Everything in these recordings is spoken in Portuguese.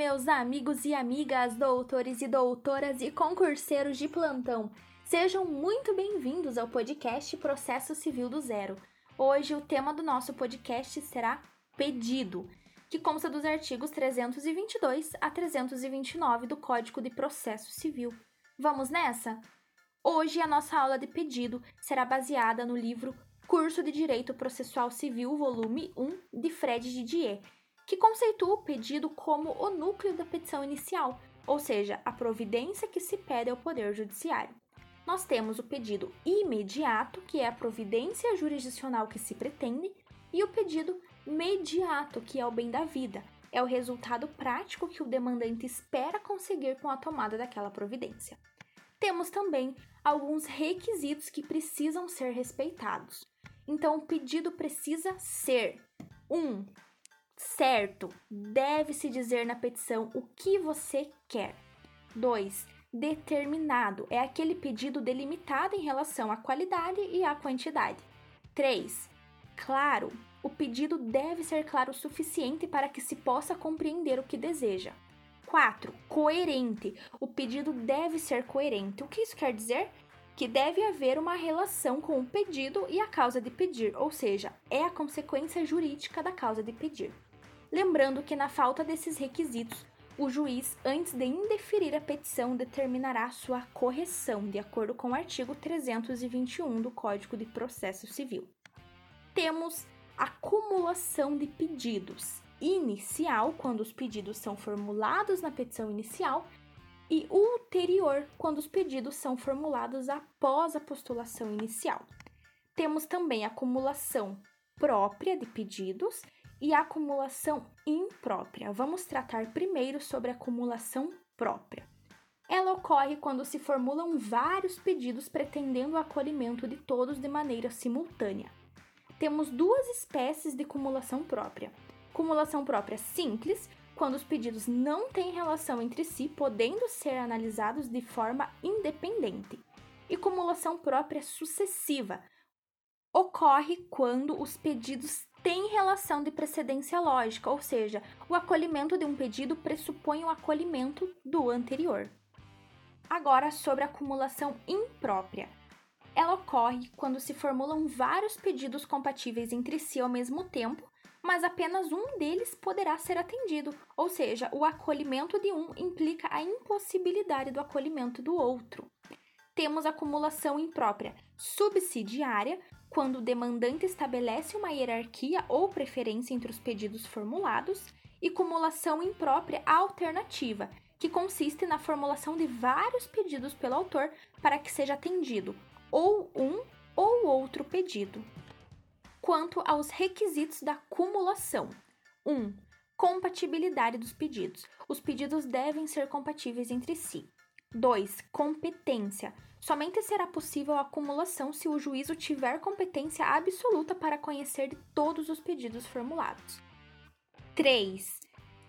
meus amigos e amigas, doutores e doutoras e concurseiros de plantão. Sejam muito bem-vindos ao podcast Processo Civil do Zero. Hoje o tema do nosso podcast será pedido, que consta dos artigos 322 a 329 do Código de Processo Civil. Vamos nessa? Hoje a nossa aula de pedido será baseada no livro Curso de Direito Processual Civil, volume 1, de Fred Didier que conceitua o pedido como o núcleo da petição inicial, ou seja, a providência que se pede ao Poder Judiciário. Nós temos o pedido imediato, que é a providência jurisdicional que se pretende, e o pedido mediato, que é o bem da vida, é o resultado prático que o demandante espera conseguir com a tomada daquela providência. Temos também alguns requisitos que precisam ser respeitados. Então, o pedido precisa ser 1. Um, certo, deve-se dizer na petição o que você quer. 2. Determinado é aquele pedido delimitado em relação à qualidade e à quantidade. 3. Claro, o pedido deve ser claro o suficiente para que se possa compreender o que deseja. 4. Coerente. O pedido deve ser coerente. O que isso quer dizer? Que deve haver uma relação com o pedido e a causa de pedir, ou seja, é a consequência jurídica da causa de pedir. Lembrando que, na falta desses requisitos, o juiz, antes de indeferir a petição, determinará sua correção, de acordo com o artigo 321 do Código de Processo Civil. Temos acumulação de pedidos inicial, quando os pedidos são formulados na petição inicial, e ulterior, quando os pedidos são formulados após a postulação inicial. Temos também acumulação própria de pedidos e acumulação imprópria. Vamos tratar primeiro sobre acumulação própria. Ela ocorre quando se formulam vários pedidos pretendendo o acolhimento de todos de maneira simultânea. Temos duas espécies de cumulação própria: cumulação própria simples, quando os pedidos não têm relação entre si, podendo ser analisados de forma independente, e cumulação própria sucessiva, ocorre quando os pedidos têm relação de precedência lógica, ou seja, o acolhimento de um pedido pressupõe o acolhimento do anterior. Agora, sobre a acumulação imprópria. Ela ocorre quando se formulam vários pedidos compatíveis entre si ao mesmo tempo, mas apenas um deles poderá ser atendido, ou seja, o acolhimento de um implica a impossibilidade do acolhimento do outro. Temos acumulação imprópria subsidiária, quando o demandante estabelece uma hierarquia ou preferência entre os pedidos formulados, e cumulação imprópria alternativa, que consiste na formulação de vários pedidos pelo autor para que seja atendido ou um ou outro pedido. Quanto aos requisitos da cumulação: 1. Um, compatibilidade dos pedidos. Os pedidos devem ser compatíveis entre si. 2. Competência. Somente será possível a acumulação se o juízo tiver competência absoluta para conhecer todos os pedidos formulados. 3.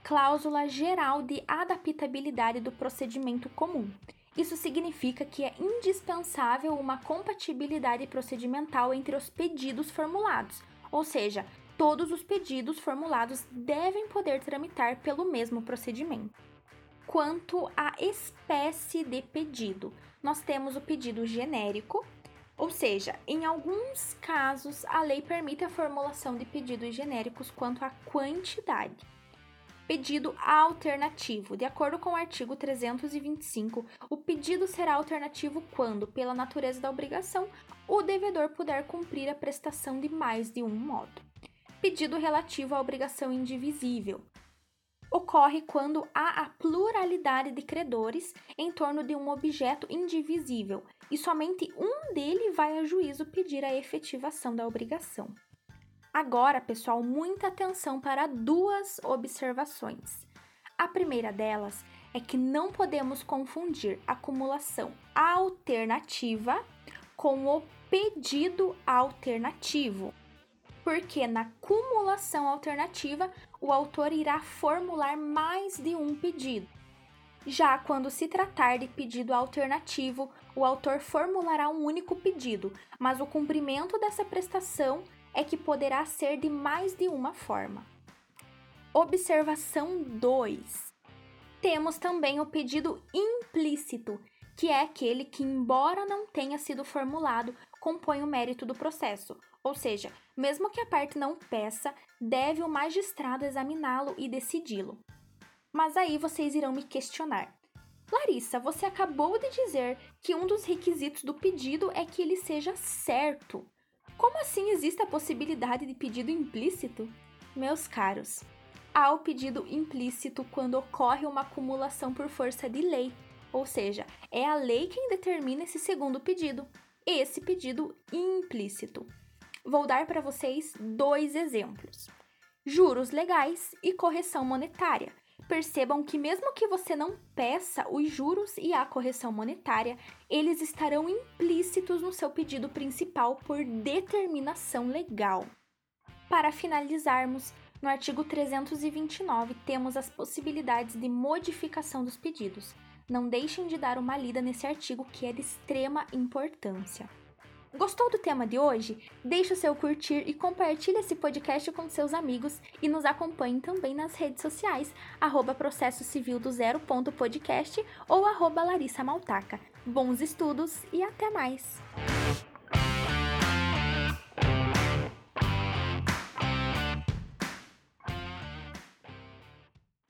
Cláusula geral de adaptabilidade do procedimento comum. Isso significa que é indispensável uma compatibilidade procedimental entre os pedidos formulados, ou seja, todos os pedidos formulados devem poder tramitar pelo mesmo procedimento. Quanto à espécie de pedido, nós temos o pedido genérico, ou seja, em alguns casos a lei permite a formulação de pedidos genéricos quanto à quantidade. Pedido alternativo. De acordo com o artigo 325, o pedido será alternativo quando, pela natureza da obrigação, o devedor puder cumprir a prestação de mais de um modo. Pedido relativo à obrigação indivisível ocorre quando há a pluralidade de credores em torno de um objeto indivisível e somente um dele vai a juízo pedir a efetivação da obrigação. Agora, pessoal, muita atenção para duas observações. A primeira delas é que não podemos confundir acumulação alternativa com o pedido alternativo porque na cumulação alternativa o autor irá formular mais de um pedido. Já quando se tratar de pedido alternativo, o autor formulará um único pedido, mas o cumprimento dessa prestação é que poderá ser de mais de uma forma. Observação 2. Temos também o pedido implícito, que é aquele que, embora não tenha sido formulado, compõe o mérito do processo. Ou seja, mesmo que a parte não peça, deve o magistrado examiná-lo e decidi-lo. Mas aí vocês irão me questionar. Larissa, você acabou de dizer que um dos requisitos do pedido é que ele seja certo. Como assim existe a possibilidade de pedido implícito? Meus caros, há o pedido implícito quando ocorre uma acumulação por força de lei, ou seja, é a lei quem determina esse segundo pedido, esse pedido implícito. Vou dar para vocês dois exemplos: juros legais e correção monetária percebam que, mesmo que você não peça os juros e a correção monetária, eles estarão implícitos no seu pedido principal por determinação legal. Para finalizarmos, no artigo 329 temos as possibilidades de modificação dos pedidos. Não deixem de dar uma lida nesse artigo que é de extrema importância. Gostou do tema de hoje? Deixe o seu curtir e compartilhe esse podcast com seus amigos e nos acompanhe também nas redes sociais, arroba processo civil do ou arroba Larissa Maltaca. Bons estudos e até mais!